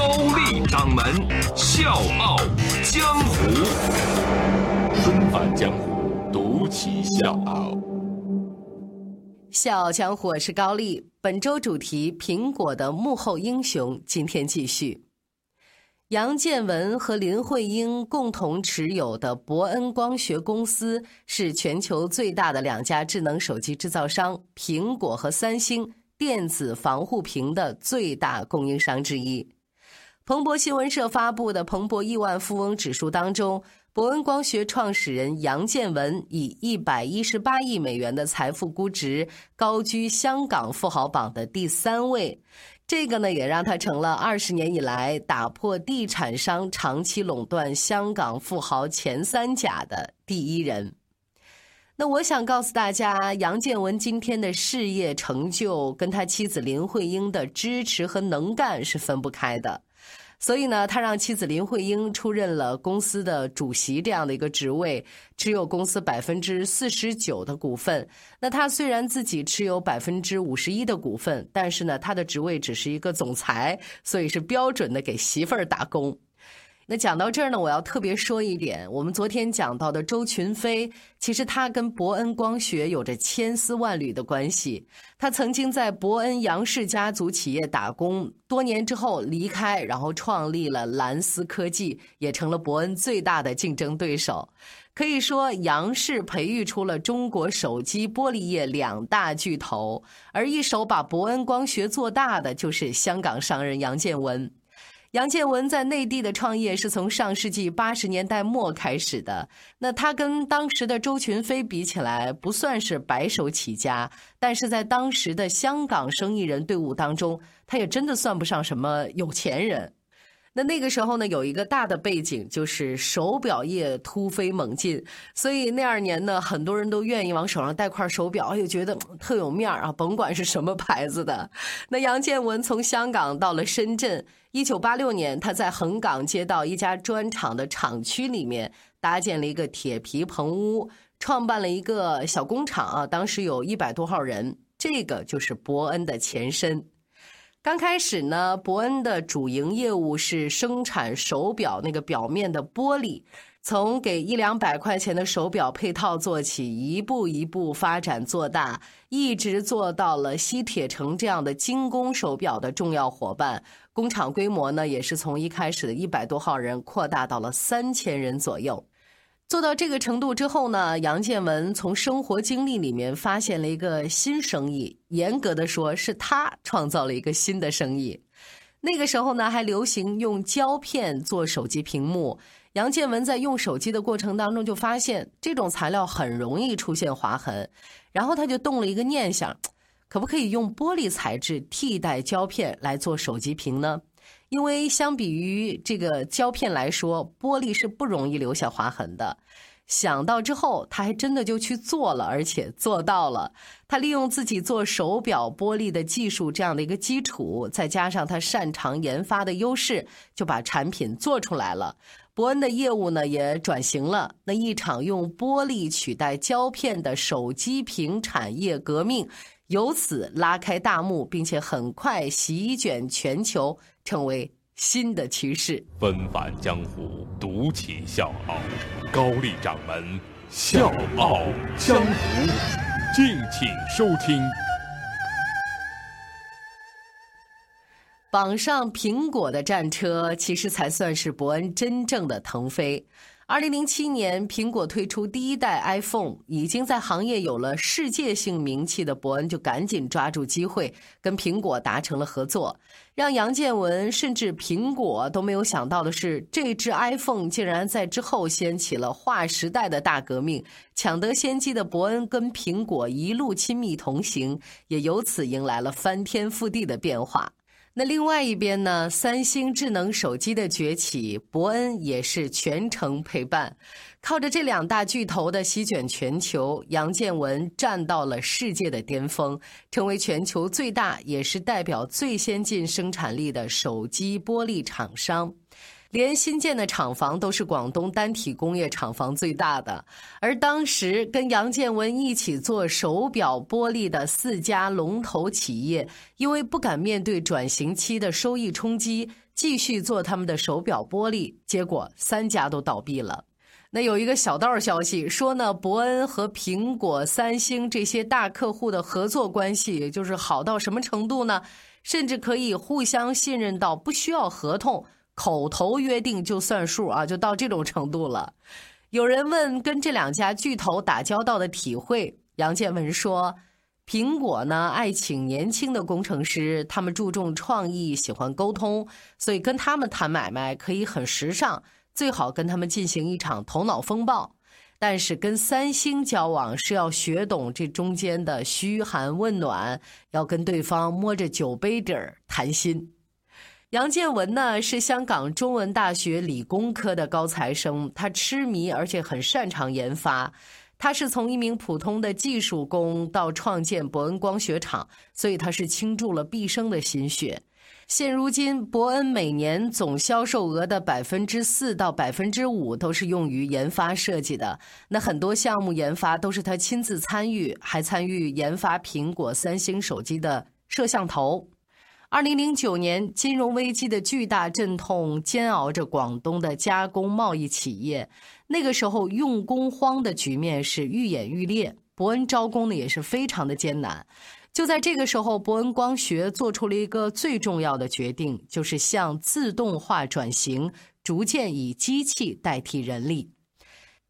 高丽掌门笑傲江湖，重返江湖，独骑笑傲。笑傲江湖，我是高丽。本周主题：苹果的幕后英雄。今天继续。杨建文和林慧英共同持有的伯恩光学公司是全球最大的两家智能手机制造商——苹果和三星电子防护屏的最大供应商之一。彭博新闻社发布的《彭博亿万富翁指数》当中，伯恩光学创始人杨建文以一百一十八亿美元的财富估值，高居香港富豪榜的第三位。这个呢，也让他成了二十年以来打破地产商长期垄断香港富豪前三甲的第一人。那我想告诉大家，杨建文今天的事业成就跟他妻子林慧英的支持和能干是分不开的。所以呢，他让妻子林慧英出任了公司的主席这样的一个职位，持有公司百分之四十九的股份。那他虽然自己持有百分之五十一的股份，但是呢，他的职位只是一个总裁，所以是标准的给媳妇儿打工。那讲到这儿呢，我要特别说一点，我们昨天讲到的周群飞，其实他跟伯恩光学有着千丝万缕的关系。他曾经在伯恩杨氏家族企业打工，多年之后离开，然后创立了蓝思科技，也成了伯恩最大的竞争对手。可以说，杨氏培育出了中国手机玻璃业两大巨头，而一手把伯恩光学做大的，就是香港商人杨建文。杨建文在内地的创业是从上世纪八十年代末开始的。那他跟当时的周群飞比起来，不算是白手起家，但是在当时的香港生意人队伍当中，他也真的算不上什么有钱人。那那个时候呢，有一个大的背景，就是手表业突飞猛进，所以那二年呢，很多人都愿意往手上戴块手表，又觉得特有面儿啊，甭管是什么牌子的。那杨建文从香港到了深圳，一九八六年，他在横岗街道一家砖厂的厂区里面搭建了一个铁皮棚屋，创办了一个小工厂啊，当时有一百多号人，这个就是伯恩的前身。刚开始呢，伯恩的主营业务是生产手表那个表面的玻璃，从给一两百块钱的手表配套做起，一步一步发展做大，一直做到了西铁城这样的精工手表的重要伙伴。工厂规模呢，也是从一开始的一百多号人扩大到了三千人左右。做到这个程度之后呢，杨建文从生活经历里面发现了一个新生意。严格的说，是他创造了一个新的生意。那个时候呢，还流行用胶片做手机屏幕。杨建文在用手机的过程当中就发现，这种材料很容易出现划痕。然后他就动了一个念想，可不可以用玻璃材质替代胶片来做手机屏呢？因为相比于这个胶片来说，玻璃是不容易留下划痕的。想到之后，他还真的就去做了，而且做到了。他利用自己做手表玻璃的技术这样的一个基础，再加上他擅长研发的优势，就把产品做出来了。伯恩的业务呢也转型了。那一场用玻璃取代胶片的手机屏产业革命。由此拉开大幕，并且很快席卷全球，成为新的趋势。纷繁江湖，独起笑傲，高丽掌门笑傲江湖，敬请收听。绑上苹果的战车，其实才算是伯恩真正的腾飞。二零零七年，苹果推出第一代 iPhone，已经在行业有了世界性名气的伯恩就赶紧抓住机会，跟苹果达成了合作。让杨建文甚至苹果都没有想到的是，这支 iPhone 竟然在之后掀起了划时代的大革命。抢得先机的伯恩跟苹果一路亲密同行，也由此迎来了翻天覆地的变化。那另外一边呢？三星智能手机的崛起，伯恩也是全程陪伴。靠着这两大巨头的席卷全球，杨建文站到了世界的巅峰，成为全球最大也是代表最先进生产力的手机玻璃厂商。连新建的厂房都是广东单体工业厂房最大的，而当时跟杨建文一起做手表玻璃的四家龙头企业，因为不敢面对转型期的收益冲击，继续做他们的手表玻璃，结果三家都倒闭了。那有一个小道消息说呢，伯恩和苹果、三星这些大客户的合作关系就是好到什么程度呢？甚至可以互相信任到不需要合同。口头约定就算数啊，就到这种程度了。有人问跟这两家巨头打交道的体会，杨建文说：“苹果呢爱请年轻的工程师，他们注重创意，喜欢沟通，所以跟他们谈买卖可以很时尚，最好跟他们进行一场头脑风暴。但是跟三星交往是要学懂这中间的嘘寒问暖，要跟对方摸着酒杯底儿谈心。”杨建文呢是香港中文大学理工科的高材生，他痴迷而且很擅长研发。他是从一名普通的技术工到创建伯恩光学厂，所以他是倾注了毕生的心血。现如今，伯恩每年总销售额的百分之四到百分之五都是用于研发设计的。那很多项目研发都是他亲自参与，还参与研发苹果、三星手机的摄像头。二零零九年，金融危机的巨大阵痛煎熬着广东的加工贸易企业。那个时候，用工荒的局面是愈演愈烈，伯恩招工呢也是非常的艰难。就在这个时候，伯恩光学做出了一个最重要的决定，就是向自动化转型，逐渐以机器代替人力。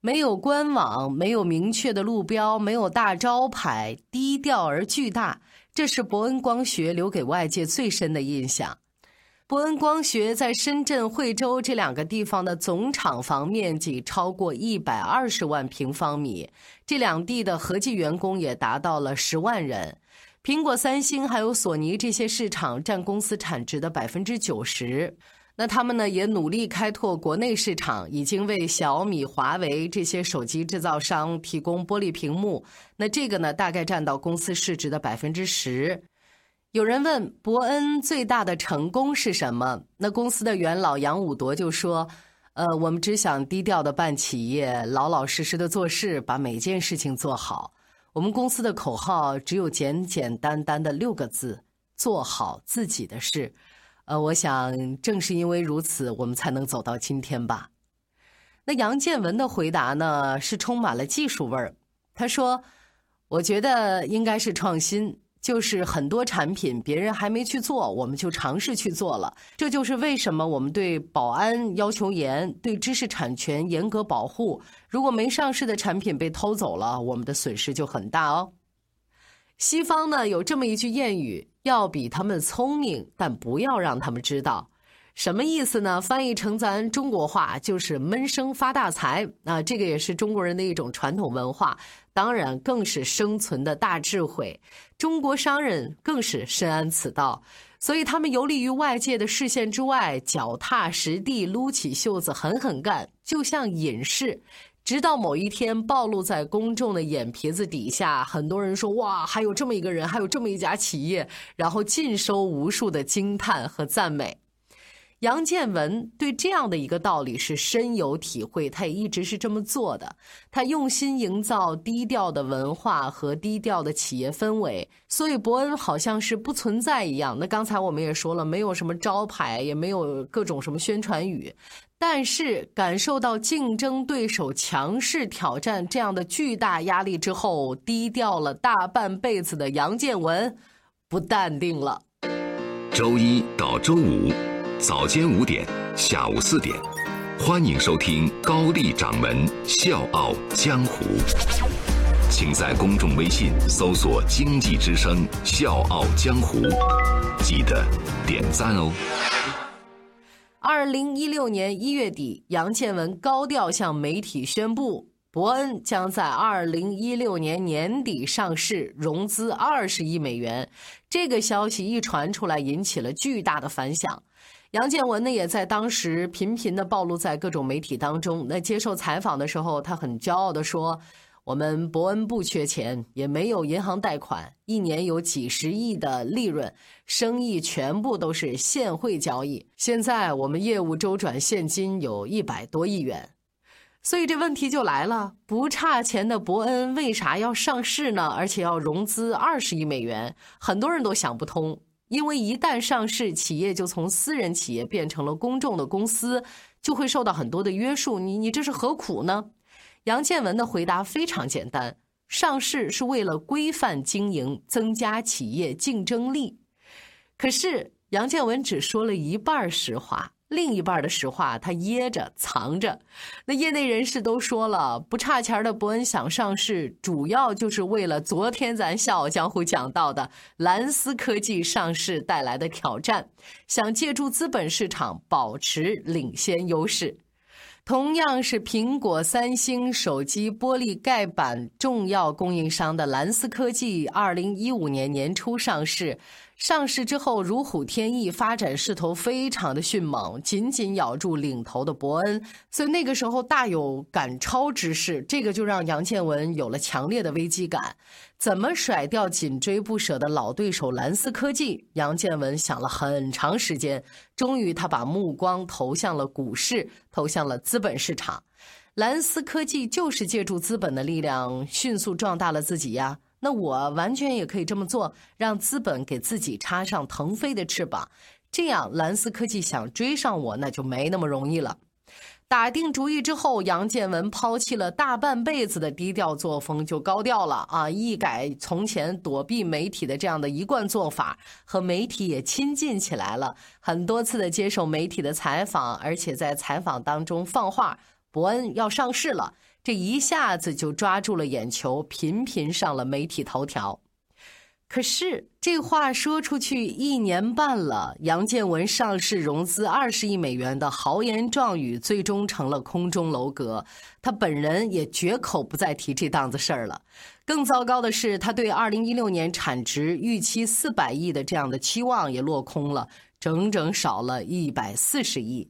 没有官网，没有明确的路标，没有大招牌，低调而巨大。这是伯恩光学留给外界最深的印象。伯恩光学在深圳、惠州这两个地方的总厂房面积超过一百二十万平方米，这两地的合计员工也达到了十万人。苹果、三星还有索尼这些市场占公司产值的百分之九十。那他们呢也努力开拓国内市场，已经为小米、华为这些手机制造商提供玻璃屏幕。那这个呢大概占到公司市值的百分之十。有人问伯恩最大的成功是什么？那公司的元老杨武铎就说：“呃，我们只想低调的办企业，老老实实的做事，把每件事情做好。我们公司的口号只有简简单单的六个字：做好自己的事。”呃，我想正是因为如此，我们才能走到今天吧。那杨建文的回答呢，是充满了技术味儿。他说：“我觉得应该是创新，就是很多产品别人还没去做，我们就尝试去做了。这就是为什么我们对保安要求严，对知识产权严格保护。如果没上市的产品被偷走了，我们的损失就很大哦。”西方呢有这么一句谚语：“要比他们聪明，但不要让他们知道。”什么意思呢？翻译成咱中国话就是“闷声发大财”啊！这个也是中国人的一种传统文化，当然更是生存的大智慧。中国商人更是深谙此道，所以他们游离于外界的视线之外，脚踏实地，撸起袖子狠狠干，就像隐士。直到某一天暴露在公众的眼皮子底下，很多人说：“哇，还有这么一个人，还有这么一家企业。”然后尽收无数的惊叹和赞美。杨建文对这样的一个道理是深有体会，他也一直是这么做的。他用心营造低调的文化和低调的企业氛围，所以伯恩好像是不存在一样。那刚才我们也说了，没有什么招牌，也没有各种什么宣传语。但是感受到竞争对手强势挑战这样的巨大压力之后，低调了大半辈子的杨建文不淡定了。周一到周五早间五点，下午四点，欢迎收听高丽掌门笑傲江湖。请在公众微信搜索“经济之声笑傲江湖”，记得点赞哦。二零一六年一月底，杨建文高调向媒体宣布，伯恩将在二零一六年年底上市，融资二十亿美元。这个消息一传出来，引起了巨大的反响。杨建文呢，也在当时频频的暴露在各种媒体当中。那接受采访的时候，他很骄傲的说：“我们伯恩不缺钱，也没有银行贷款，一年有几十亿的利润，生意全部都是现汇交易。现在我们业务周转现金有一百多亿元。”所以这问题就来了，不差钱的伯恩为啥要上市呢？而且要融资二十亿美元，很多人都想不通。因为一旦上市，企业就从私人企业变成了公众的公司，就会受到很多的约束。你你这是何苦呢？杨建文的回答非常简单：上市是为了规范经营，增加企业竞争力。可是杨建文只说了一半实话。另一半的实话，他掖着藏着。那业内人士都说了，不差钱的伯恩想上市，主要就是为了昨天咱笑傲江湖讲到的蓝思科技上市带来的挑战，想借助资本市场保持领先优势。同样是苹果、三星手机玻璃盖板重要供应商的蓝思科技，二零一五年年初上市。上市之后如虎添翼，发展势头非常的迅猛，紧紧咬住领头的伯恩，所以那个时候大有赶超之势。这个就让杨建文有了强烈的危机感。怎么甩掉紧追不舍的老对手蓝思科技？杨建文想了很长时间，终于他把目光投向了股市，投向了资本市场。蓝思科技就是借助资本的力量，迅速壮大了自己呀。那我完全也可以这么做，让资本给自己插上腾飞的翅膀，这样蓝思科技想追上我，那就没那么容易了。打定主意之后，杨建文抛弃了大半辈子的低调作风，就高调了啊！一改从前躲避媒体的这样的一贯做法，和媒体也亲近起来了，很多次的接受媒体的采访，而且在采访当中放话，伯恩要上市了。这一下子就抓住了眼球，频频上了媒体头条。可是这话说出去一年半了，杨建文上市融资二十亿美元的豪言壮语，最终成了空中楼阁。他本人也绝口不再提这档子事儿了。更糟糕的是，他对二零一六年产值预期四百亿的这样的期望也落空了，整整少了一百四十亿。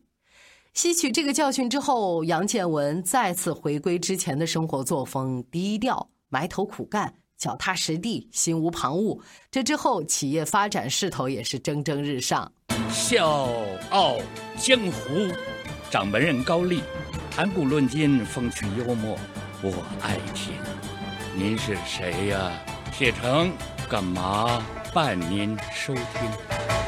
吸取这个教训之后，杨建文再次回归之前的生活作风，低调、埋头苦干、脚踏实地、心无旁骛。这之后，企业发展势头也是蒸蒸日上。笑傲江湖，掌门人高丽，谈古论今，风趣幽默，我爱听。您是谁呀？铁成干嘛伴您收听？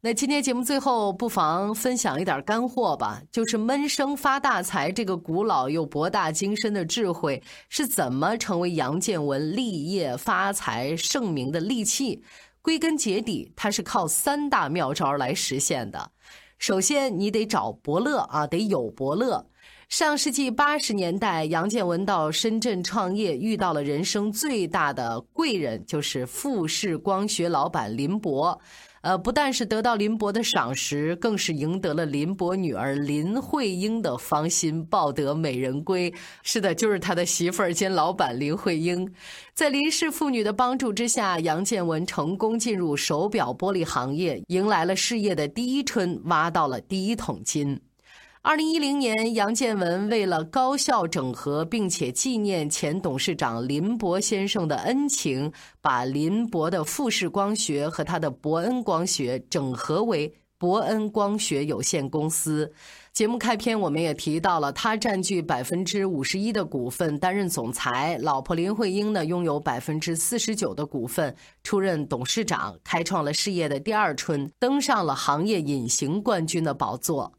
那今天节目最后，不妨分享一点干货吧，就是闷声发大财这个古老又博大精深的智慧是怎么成为杨建文立业发财盛名的利器？归根结底，它是靠三大妙招来实现的。首先，你得找伯乐啊，得有伯乐。上世纪八十年代，杨建文到深圳创业，遇到了人生最大的贵人，就是富士光学老板林博。呃，不但是得到林伯的赏识，更是赢得了林伯女儿林慧英的芳心，抱得美人归。是的，就是他的媳妇儿兼老板林慧英。在林氏父女的帮助之下，杨建文成功进入手表玻璃行业，迎来了事业的第一春，挖到了第一桶金。二零一零年，杨建文为了高效整合，并且纪念前董事长林博先生的恩情，把林博的富士光学和他的伯恩光学整合为伯恩光学有限公司。节目开篇我们也提到了，他占据百分之五十一的股份，担任总裁；老婆林慧英呢，拥有百分之四十九的股份，出任董事长，开创了事业的第二春，登上了行业隐形冠军的宝座。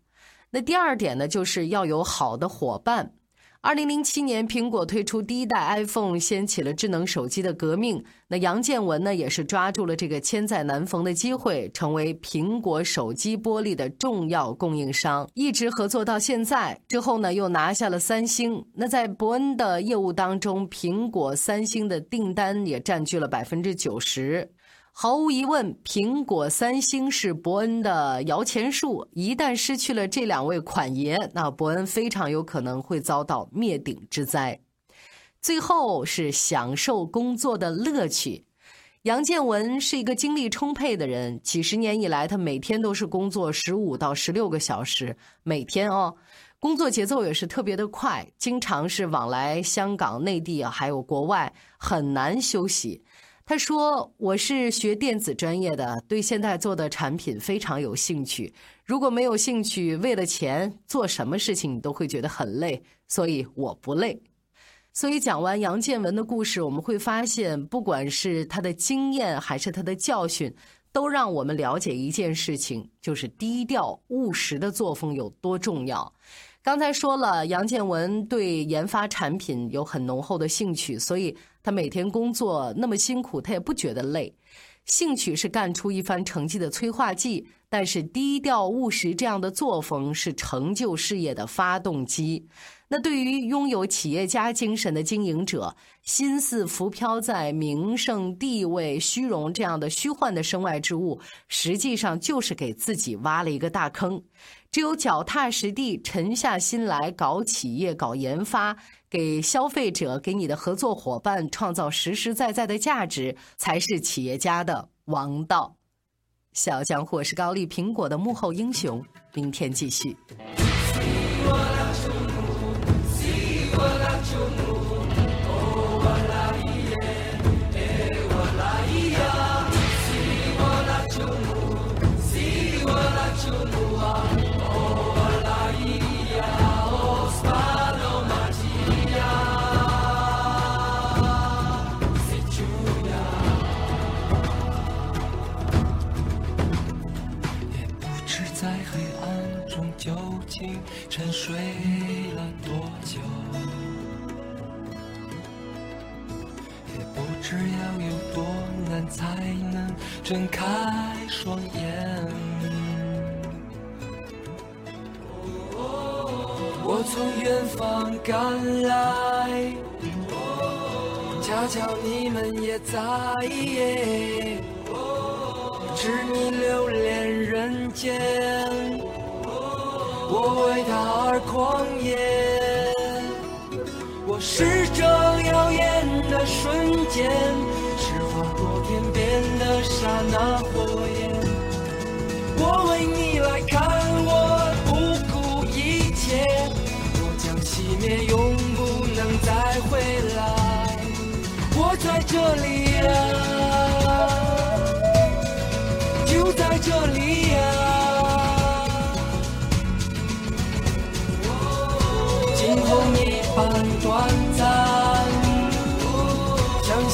那第二点呢，就是要有好的伙伴。二零零七年，苹果推出第一代 iPhone，掀起了智能手机的革命。那杨建文呢，也是抓住了这个千载难逢的机会，成为苹果手机玻璃的重要供应商，一直合作到现在。之后呢，又拿下了三星。那在伯恩的业务当中，苹果、三星的订单也占据了百分之九十。毫无疑问，苹果、三星是伯恩的摇钱树。一旦失去了这两位款爷，那伯恩非常有可能会遭到灭顶之灾。最后是享受工作的乐趣。杨建文是一个精力充沛的人，几十年以来，他每天都是工作十五到十六个小时，每天哦，工作节奏也是特别的快，经常是往来香港、内地啊，还有国外，很难休息。他说：“我是学电子专业的，对现在做的产品非常有兴趣。如果没有兴趣，为了钱做什么事情你都会觉得很累，所以我不累。所以讲完杨建文的故事，我们会发现，不管是他的经验还是他的教训，都让我们了解一件事情，就是低调务实的作风有多重要。”刚才说了，杨建文对研发产品有很浓厚的兴趣，所以他每天工作那么辛苦，他也不觉得累。兴趣是干出一番成绩的催化剂，但是低调务实这样的作风是成就事业的发动机。那对于拥有企业家精神的经营者，心思浮漂在名声、地位、虚荣这样的虚幻的身外之物，实际上就是给自己挖了一个大坑。只有脚踏实地、沉下心来搞企业、搞研发，给消费者、给你的合作伙伴创造实实在在的价值，才是企业家的王道。小江或是高丽苹果的幕后英雄，明天继续。睁开双眼。我从远方赶来，恰巧你们也在，知你留恋人间。我为他而狂野，我是这耀眼的瞬间，天边的刹那火焰。我为你来看，我不顾一切，我将熄灭，永不能再回来。我在这里啊，就在这里啊。风一般短，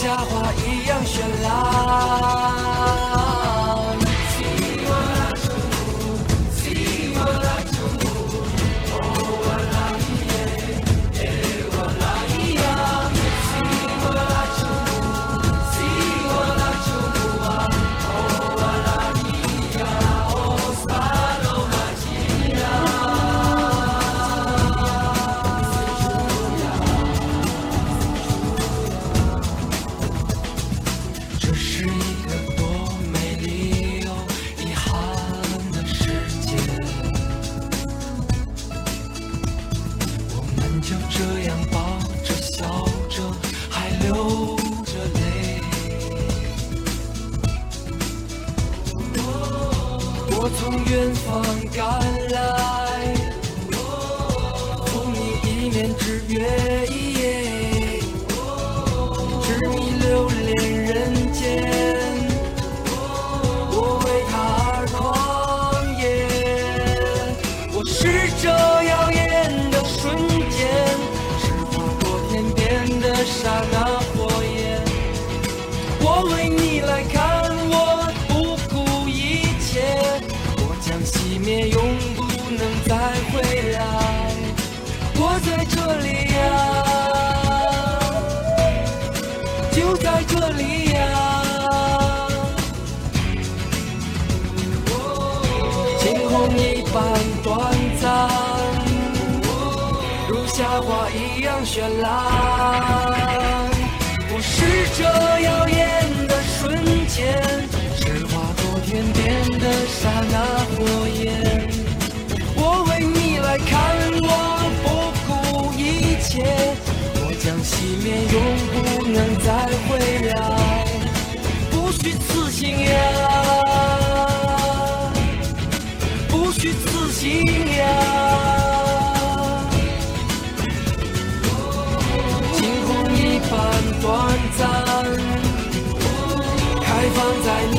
夏花一样绚烂。就这样抱着笑着，还流着泪。我从远方赶来，送你一面之约，致你流泪。绚烂我是这耀眼的瞬间是划过天边的刹那火焰。我为你来看我不顾一切我将熄灭永不能再 I